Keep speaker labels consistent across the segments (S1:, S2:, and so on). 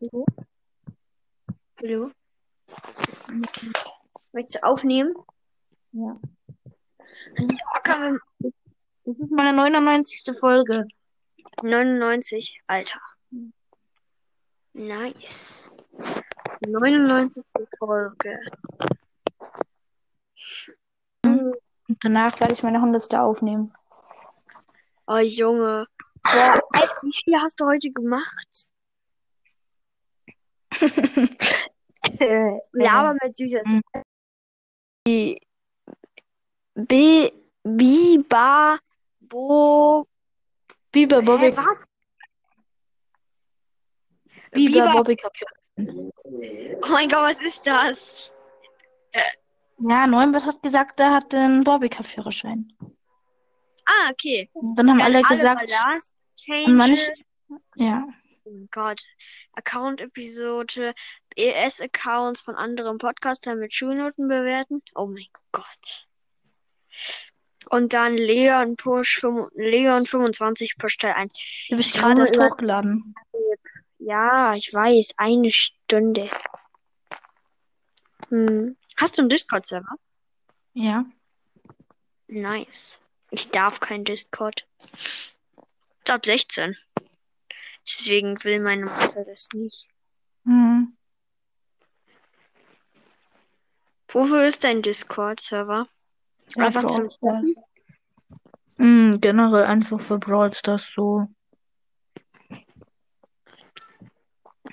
S1: Hallo? Hallo? Möchtest du aufnehmen?
S2: Ja.
S1: Ja,
S2: Das ist meine 99. Folge.
S1: 99, Alter. Nice. 99. Folge.
S2: Und danach werde ich meine 100. aufnehmen.
S1: Oh, Junge. Boah, Alter, wie viel hast du heute gemacht?
S2: Äh,
S1: Ja, aber mit süßes.
S2: Mhm.
S1: B, B, Biba, Bo, Hä,
S2: Bobby.
S1: was?
S2: Biber
S1: Biber-
S2: Bobby.
S1: Oh mein Gott, was ist das?
S2: Ja, Neuenbert hat gesagt, er hat den Bobby Cup Führerschein.
S1: Ah, okay.
S2: Und dann haben
S1: Dann
S2: alle gesagt,
S1: Ballast,
S2: und manch,
S1: Change.
S2: ja,
S1: Oh mein Gott. Account-Episode, ES-Accounts von anderen Podcastern mit Schulnoten bewerten. Oh mein Gott. Und dann Leon Push, Leon 25 Push Teil 1.
S2: die habe ich
S1: Junge,
S2: gerade erst hochgeladen.
S1: Ja, ich weiß, eine Stunde. Hm. Hast du einen Discord-Server?
S2: Ja.
S1: Nice. Ich darf kein Discord. Ist ab 16. Deswegen will meine Mutter das nicht.
S2: Hm.
S1: Wofür ist dein Discord-Server?
S2: Ja,
S1: Einfach zum
S2: Stars. Hm, generell einfach für Brawl Stars so.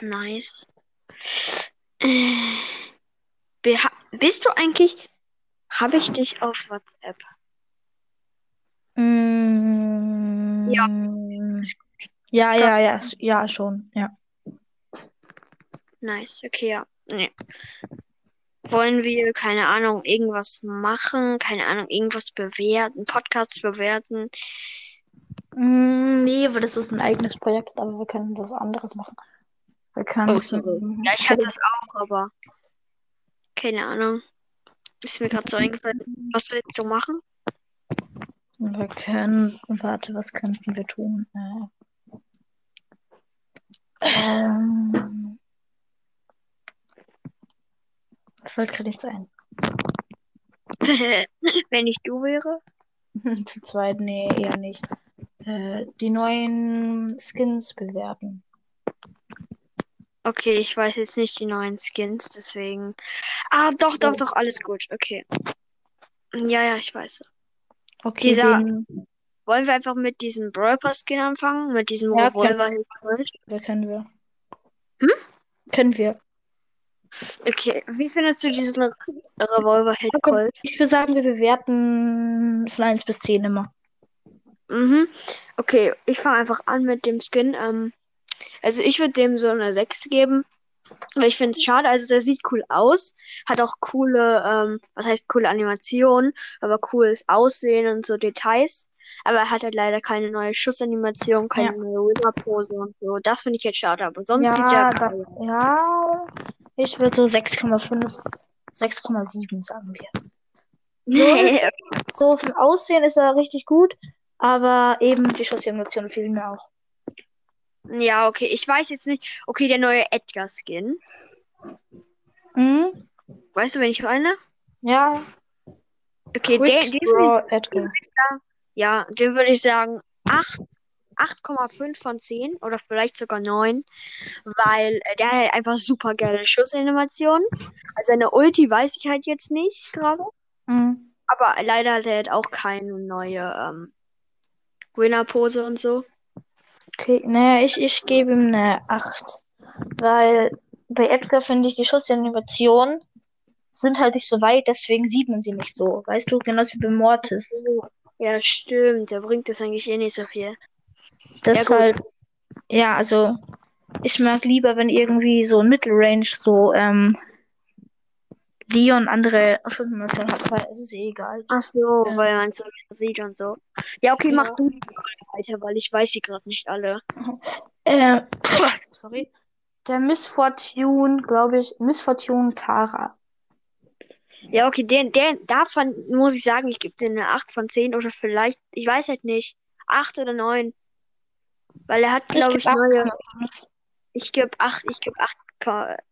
S1: Nice. Äh, bist du eigentlich. Habe ich dich auf WhatsApp?
S2: Mm,
S1: Ja.
S2: Ja, ja, ja, ja, schon, ja.
S1: Nice. Okay, ja. Nee. Wollen wir, keine Ahnung, irgendwas machen? Keine Ahnung, irgendwas bewerten? Podcasts bewerten?
S2: Mm, nee, weil das ist ein eigenes Projekt, aber wir können was anderes machen. Wir können.
S1: Oh, sorry. Ja, ich hatte es auch, aber. Keine Ahnung. Ist mir gerade so eingefallen. Was willst du machen?
S2: Wir können. Warte, was könnten wir tun? Äh, fällt gerade nichts ein.
S1: Wenn ich du wäre?
S2: Zu zweit, nee, eher nicht. Äh, die neuen Skins bewerten.
S1: Okay, ich weiß jetzt nicht die neuen Skins, deswegen. Ah, doch, doch,
S2: Ja.
S1: doch, alles gut. Okay. Ja, ja, ich weiß.
S2: Okay,
S1: Dieser-
S2: den,
S1: Wollen wir einfach mit diesem Brawl Pass Skin anfangen? Mit diesem
S2: Ja,
S1: Revolver
S2: wer können wir?
S1: Hm?
S2: Können wir.
S1: Okay, wie findest du diesen Re- Revolver
S2: Okay.
S1: Gold?
S2: Ich würde sagen, wir bewerten von 1 bis 10 immer.
S1: Mhm. Okay, ich fange einfach an mit dem Skin. Ähm, also ich würde dem so eine 6 geben. Weil ich finde es schade, also der sieht cool aus, hat auch coole, ähm, was heißt coole Animationen, aber cooles Aussehen und so Details. Aber er hat halt leider keine neue Schussanimation, keine
S2: Ja.
S1: neue Winner-Pose und so. Das finde ich jetzt schade, aber sonst sieht
S2: Ja,
S1: er
S2: da,
S1: geil aus.
S2: ja, ich würde so 6,5, 6,7 sagen wir.
S1: Nee,
S2: So vom Aussehen ist er richtig gut, aber eben die Schussanimation fehlen mir auch.
S1: ja, okay, ich weiß jetzt nicht. Okay, der neue Edgar-Skin.
S2: Mhm.
S1: Weißt du, wen ich meine?
S2: Ja,
S1: Okay,
S2: Quick
S1: der, den
S2: Draw Edgar.
S1: Ja, den würde ich sagen 8, 8,5 von 10 oder vielleicht sogar 9, weil äh, der hat halt einfach super geile Schussanimationen. Also seine Ulti weiß ich halt jetzt nicht gerade,
S2: Mhm.
S1: aber leider hat er halt auch keine neue ähm, Winner-Pose und so.
S2: Okay, naja, ich, ich gebe ihm eine 8. Weil bei Edgar finde ich, die Schussanimation sind halt nicht so weit, deswegen sieht man sie nicht so. Weißt du, genauso wie bei Mortis.
S1: Ja, stimmt, der bringt das eigentlich eh nicht so viel.
S2: Deshalb, ja, also ich mag lieber, wenn irgendwie so Mittelrange so ähm, Leon andere Schussanimation hat, weil es ist eh egal.
S1: Ach so,
S2: Ja.
S1: weil man es so sieht und so. Ja, okay,
S2: Ja.
S1: mach du die weiter, weil ich weiß sie gerade nicht alle.
S2: Äh, sorry. Der Miss Fortune, glaube ich, Miss Fortune Tara.
S1: Ja, okay, den, den, davon muss ich sagen, ich gebe dir eine 8 von 10 oder vielleicht, ich weiß halt nicht, 8 oder 9. Weil er hat, glaube ich, neue,
S2: 8,5.
S1: Ich gebe 8, ich gebe 8,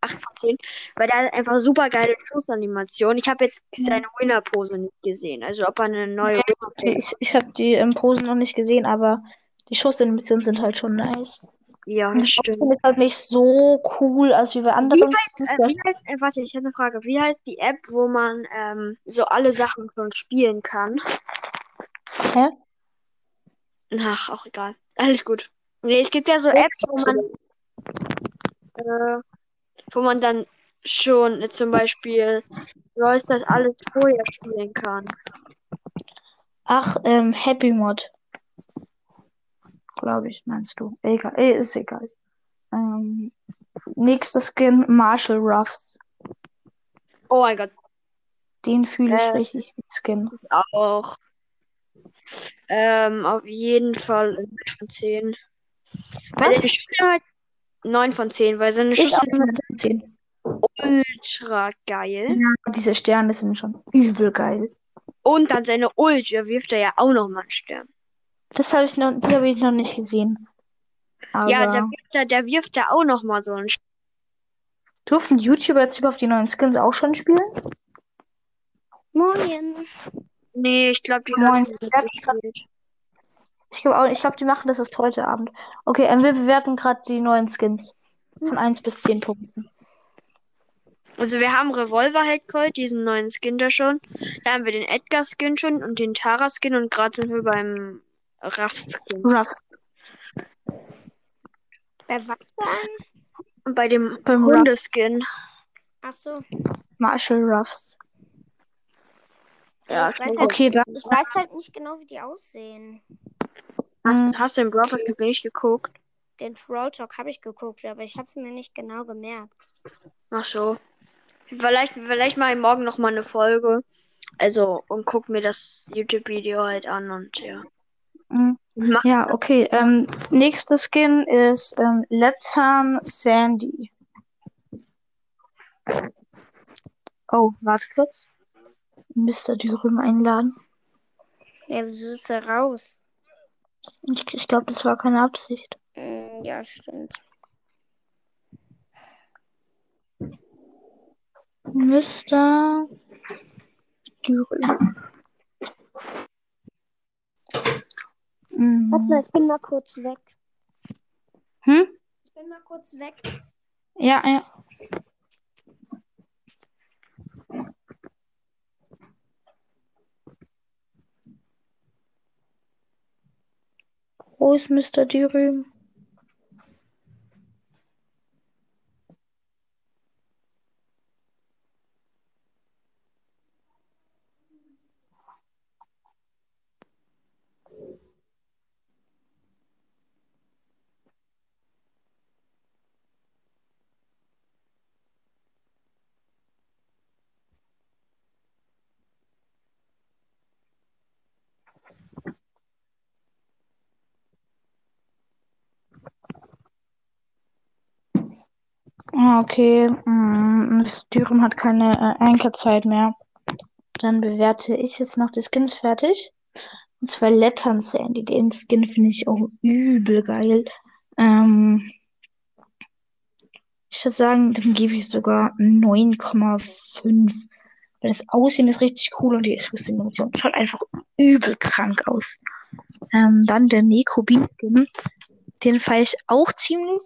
S1: 8 von 10, weil der hat einfach super geile Schussanimation. Ich habe jetzt seine Winner-Pose nicht gesehen. Also ob er eine neue Winner-Pose.
S2: Ich, ich habe die ähm, Posen noch nicht gesehen, aber die Schussanimationen sind halt schon nice.
S1: Ja, das stimmt.
S2: finde es halt nicht so cool, als wie bei
S1: Wie
S2: anderen.
S1: heißt, äh, wie heißt, äh, warte, ich habe eine Frage. Wie heißt die App, wo man ähm, so alle Sachen schon spielen kann?
S2: Hä?
S1: Ach, auch egal. Alles gut. Nee, es gibt ja so Apps, wo man, äh, wo man dann schon äh, zum Beispiel Royce das alles vorher spielen kann.
S2: Ach, ähm, Happy Mod. Glaube ich, meinst du. Egal, eh, ist egal. Ähm, nächster Skin, Marshall Ruffs.
S1: Oh mein Gott,
S2: Den fühle ich
S1: Äh.
S2: richtig, den Skin.
S1: auch. Ähm, auf jeden Fall 9 von 10. Weil
S2: Was?
S1: seine Schüsse halt 9 von 10, weil seine
S2: Ich
S1: Schüsse
S2: 10.
S1: ultra geil.
S2: Diese Sterne sind schon übel geil.
S1: Und dann seine Ult, da wirft er ja auch noch mal einen Stern.
S2: Das habe ich noch, die habe ich noch nicht gesehen. Aber
S1: Ja, der wirft, da, der wirft da auch noch mal so einen Stern.
S2: durften YouTuber jetzt überhaupt die neuen Skins auch schon spielen?
S3: Moin.
S1: Nee, ich glaube, die
S2: Moin.
S1: haben nicht gespielt.
S2: Ich glaube auch, ich glaube, die machen das erst heute Abend. Okay, ähm, wir bewerten gerade die neuen Skins. Von 1 bis 10 Punkten.
S1: Also wir haben Revolver Headcold, diesen neuen Skin da schon. Da haben wir den Edgar Skin schon und den Tara Skin und gerade sind wir beim Raff Skin.
S2: Ruffs.
S3: Bei was dann?
S1: Und bei dem
S2: Beim Ruff.
S1: Hundeskin.
S3: Ach so.
S2: Marshall Ruffs.
S1: Ja,
S3: ich, weiß halt,
S2: Okay, dann.
S3: ich weiß halt nicht genau, wie die aussehen.
S1: Hast,
S2: Hm,
S1: hast du den Brawl Skin nicht geguckt?
S3: Den Troll Talk habe ich geguckt, aber ich habe es mir nicht genau gemerkt.
S1: Ach so. Vielleicht, vielleicht mache ich morgen noch mal eine Folge. Also, und guck mir das YouTube-Video halt an und ja.
S2: hm.
S1: Mach,
S2: Ja, okay. Ähm, nächster Skin ist ähm, Lethan Sandy. Oh, warte kurz. Mr. Dürüm einladen.
S3: Ja, wieso ist er raus?
S2: Ich, ich glaube, das war keine Absicht.
S3: Hm, ja, stimmt.
S2: Mr. Dürüm. Hm.
S3: Warte mal, ich bin mal kurz weg.
S2: Hm?
S3: Ich bin mal kurz weg.
S2: Ja, ja. Wo ist Mr. Dürüm? Ah, Okay, mm, Mr. Dürüm hat keine äh, mehr. Dann bewerte ich jetzt noch die Skins fertig. Und zwar Lettern Sandy. Den Skin finde ich auch übel geil. Ähm, ich würde sagen, dem gebe ich sogar 9,5. Weil das Aussehen ist richtig cool und die Animation schaut einfach übel krank aus. Ähm, dann der Neko Bean Skin. Den feiere ich auch ziemlich.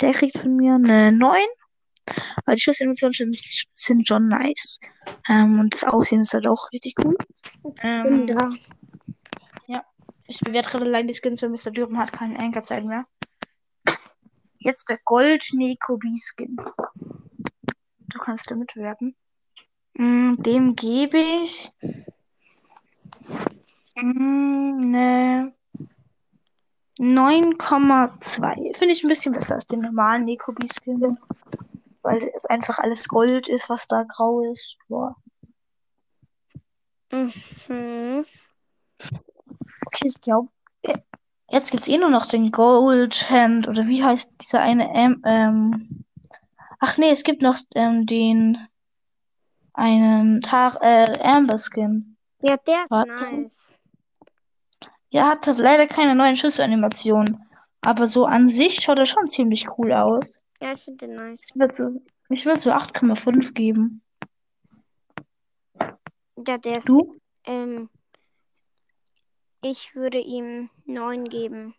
S2: Der kriegt von mir eine 9. Weil die Schussanimation sind, schon nice. Ähm, und das Aussehen ist halt auch richtig cool. Ähm,
S3: da.
S2: ich bewerte gerade allein die Skins, weil Mr. Dürren hat keine Anchorzeit mehr. Jetzt der Gold Nekobi Skin. Du kannst damit bewerten. Mm, Dem gebe ich mm, eine 9,2. Finde ich ein bisschen besser als den normalen Nekobi Skin. Weil es einfach alles Gold ist, was da grau ist. Boah.
S3: Mhm.
S2: Okay, ich glaube, jetzt gibt's eh nur noch den Gold Hand oder wie heißt dieser eine ähm, ähm Ach nee, es gibt noch ähm, den einen Tar äh, Amber Skin.
S3: Ja, der ist
S2: Warte.
S3: nice.
S2: Ja, hat halt leider keine neuen Schussanimationen. Aber so an sich schaut er schon ziemlich cool aus.
S3: Ja, ich finde den nice.
S2: Ich würde so, ich würd so 8,5 geben.
S3: Ja, der ist.
S2: Du?
S3: Ähm, ich würde ihm 9 geben.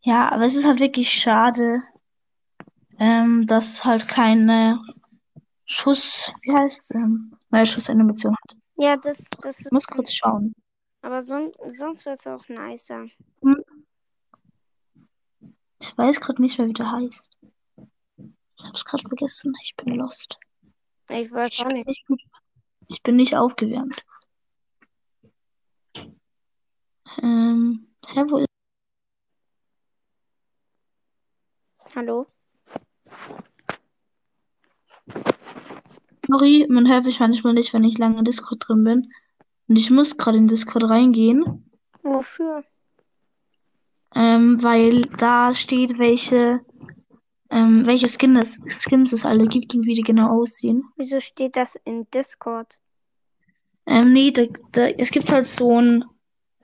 S2: Ja, aber es ist halt wirklich schade, ähm, dass es halt keine Schuss, wie heißt ähm, neue Schussanimation hat.
S3: Ja, das, das
S2: Ich muss
S3: ist.
S2: kurz schauen.
S3: Aber son sonst wird es auch nicer.
S2: Ich weiß gerade nicht mehr, wie der heißt. Ich hab's gerade vergessen. Ich bin lost.
S3: Ich weiß
S2: Ich
S3: auch
S2: bin
S3: nicht.
S2: nicht. Ich bin nicht aufgewärmt. Ähm, hä, wo ist
S3: Hallo?
S2: Sorry, man hört mich manchmal nicht, wenn ich lange in Discord drin bin. Und ich muss gerade in Discord reingehen,
S3: Wofür?
S2: ähm, weil da steht, welche, ähm, welche Skin es, Skins es alle gibt und wie die genau aussehen.
S3: Wieso steht das in Discord?
S2: Ähm, nee, da, da, es gibt halt so ein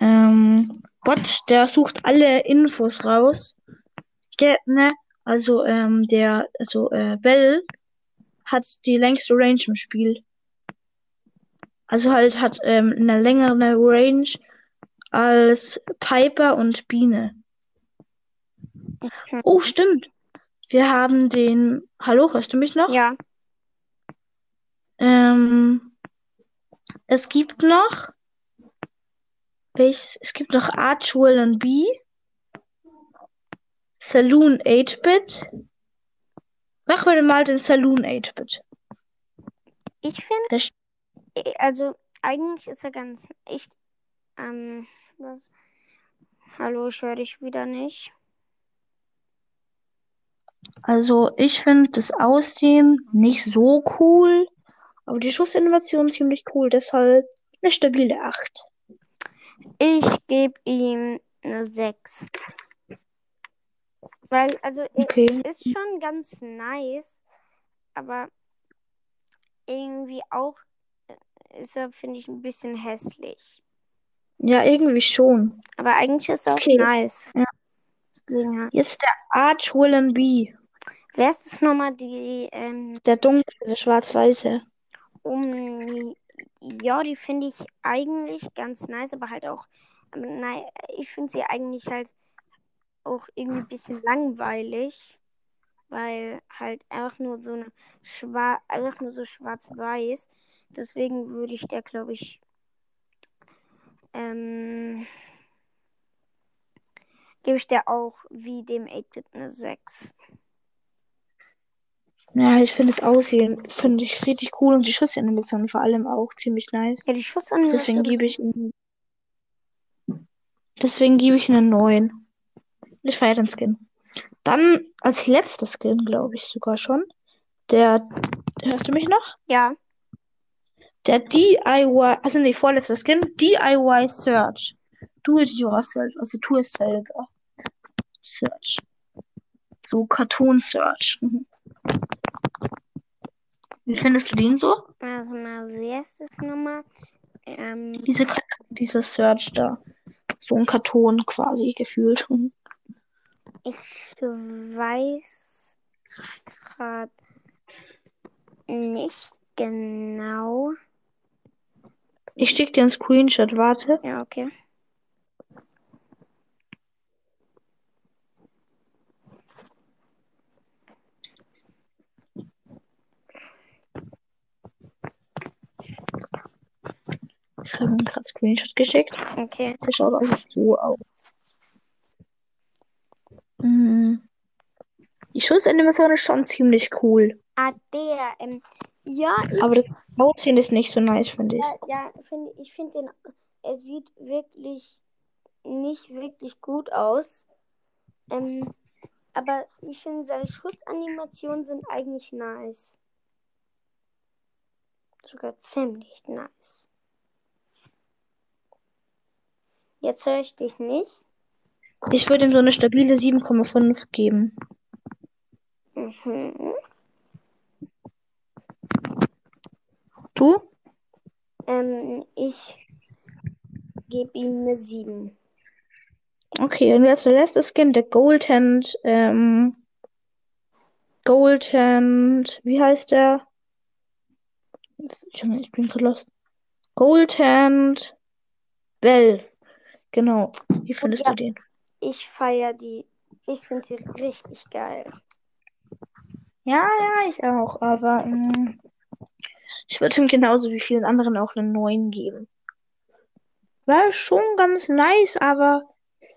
S2: ähm, Bot, der sucht alle Infos raus. Ge ne? Also, ähm, der, also, äh, Bell hat die längste Range im Spiel. Also halt hat ähm, eine längere Range als Piper und Biene. Oh, stimmt. Wir haben den. Hallo, hörst du mich noch?
S3: Ja,
S2: Ähm, es gibt noch. Welches? Es gibt noch Archwell und B. Saloon 8-Bit. Mach mir mal den Saloon 8-Bit.
S3: ich finde, also eigentlich ist er ganz. Ich, ähm, was? Hallo, ich höre dich wieder nicht.
S2: Also, ich finde das Aussehen nicht so cool, aber die Schussinnovation ziemlich cool. Deshalb eine stabile 8.
S3: Ich gebe ihm eine 6. Weil, also,
S2: Okay.
S3: ist schon ganz nice, aber irgendwie auch äh, ist er, finde ich, ein bisschen hässlich.
S2: Ja, irgendwie schon.
S3: Aber eigentlich ist er auch
S2: Okay.
S3: nice.
S2: Ja.
S3: Deswegen halt.
S2: Jetzt der Archwell und B.
S3: Wer ist das nochmal, die, ähm,
S2: Der dunkle, der schwarz-weiße.
S3: um, ja, die finde ich eigentlich ganz nice, aber halt auch, aber nein, ich finde sie eigentlich halt auch irgendwie ein bisschen langweilig, weil halt einfach nur so eine schwarz, einfach nur so schwarz-weiß. Deswegen würde ich der, glaube ich, ähm, gebe ich der auch wie dem 8-Bit eine 6.
S2: Ja, ich finde das Aussehen, finde ich richtig cool und die Schussanimation vor allem auch ziemlich nice.
S3: Ja, die Schussanimation.
S2: Deswegen gebe ich ihm, deswegen gebe ich einen neuen. Ich feiere den Skin. Dann als letzter Skin, glaube ich sogar schon, der, hörst du mich noch?
S3: Ja,
S2: Der DIY, also nee, vorletzter Skin, DIY Search. Do it yourself, also tu es selber. Search. So Cartoon Search. Mhm. Wie findest du den so?
S3: also mal, das nochmal? Ähm,
S2: Diese, dieser Search da. So ein Karton quasi gefühlt. Mhm.
S3: Ich weiß gerade nicht genau.
S2: Ich schicke dir einen Screenshot, warte.
S3: Ja, okay.
S2: Ich habe einen Screenshot geschickt.
S3: Okay.
S2: Der schaut auch nicht so aus. Mhm. Die Schussanimation ist schon ziemlich cool.
S3: Ah, der. Ähm, ja, ich,
S2: Aber das Aussehen ist nicht so nice, finde ich.
S3: ja, ja find, ich finde den. Er sieht wirklich nicht wirklich gut aus. Ähm, aber ich finde, seine Schutzanimationen sind eigentlich nice. Sogar ziemlich nice. Jetzt höre ich dich nicht.
S2: Ich würde ihm so eine stabile 7,5 geben.
S3: Mhm.
S2: Du?
S3: Ähm, ich gebe ihm eine 7.
S2: Okay, und jetzt der letzte Skin, der Goldhand, ähm, Goldhand, wie heißt der? Junge, ich bin gerade lost. Goldhand, Bell. Genau. Wie findest
S3: ja.
S2: du den?
S3: Ich feiere die. Ich finde sie richtig geil.
S2: Ja, ja, ich auch, aber mh, ich würde ihm genauso wie vielen anderen auch einen 9 geben. War schon ganz nice, aber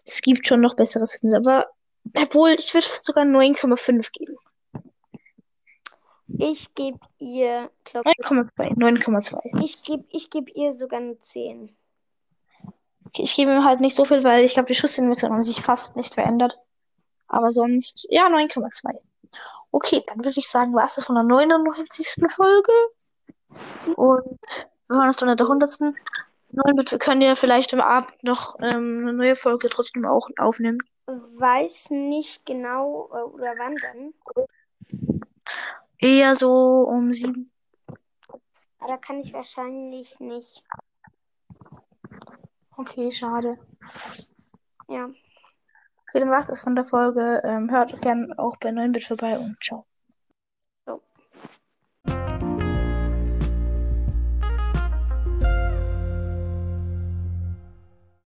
S2: es gibt schon noch bessere Skins. Aber obwohl, ich würde sogar 9,5 geben.
S3: Ich gebe ihr, glaub,
S2: 9,2. 9,2.
S3: ich gebe ich geb ihr sogar eine 10.
S2: Ich gebe ihm halt nicht so viel, weil ich glaube, die Schussinvestition haben sich fast nicht verändert. Aber sonst, ja, 9,2. Okay, dann würde ich sagen, war es das von der 99. Folge. Und wir hören uns dann in der 100. Nein, wir können ja vielleicht am Abend noch ähm, eine neue Folge trotzdem auch aufnehmen.
S3: Weiß nicht genau äh, oder wann dann.
S2: Eher so um sieben.
S3: Aber da kann ich wahrscheinlich nicht.
S2: Okay, schade.
S3: Ja.
S2: Okay, dann war es das von der Folge. Ähm, hört gerne auch bei 9bit vorbei und ciao.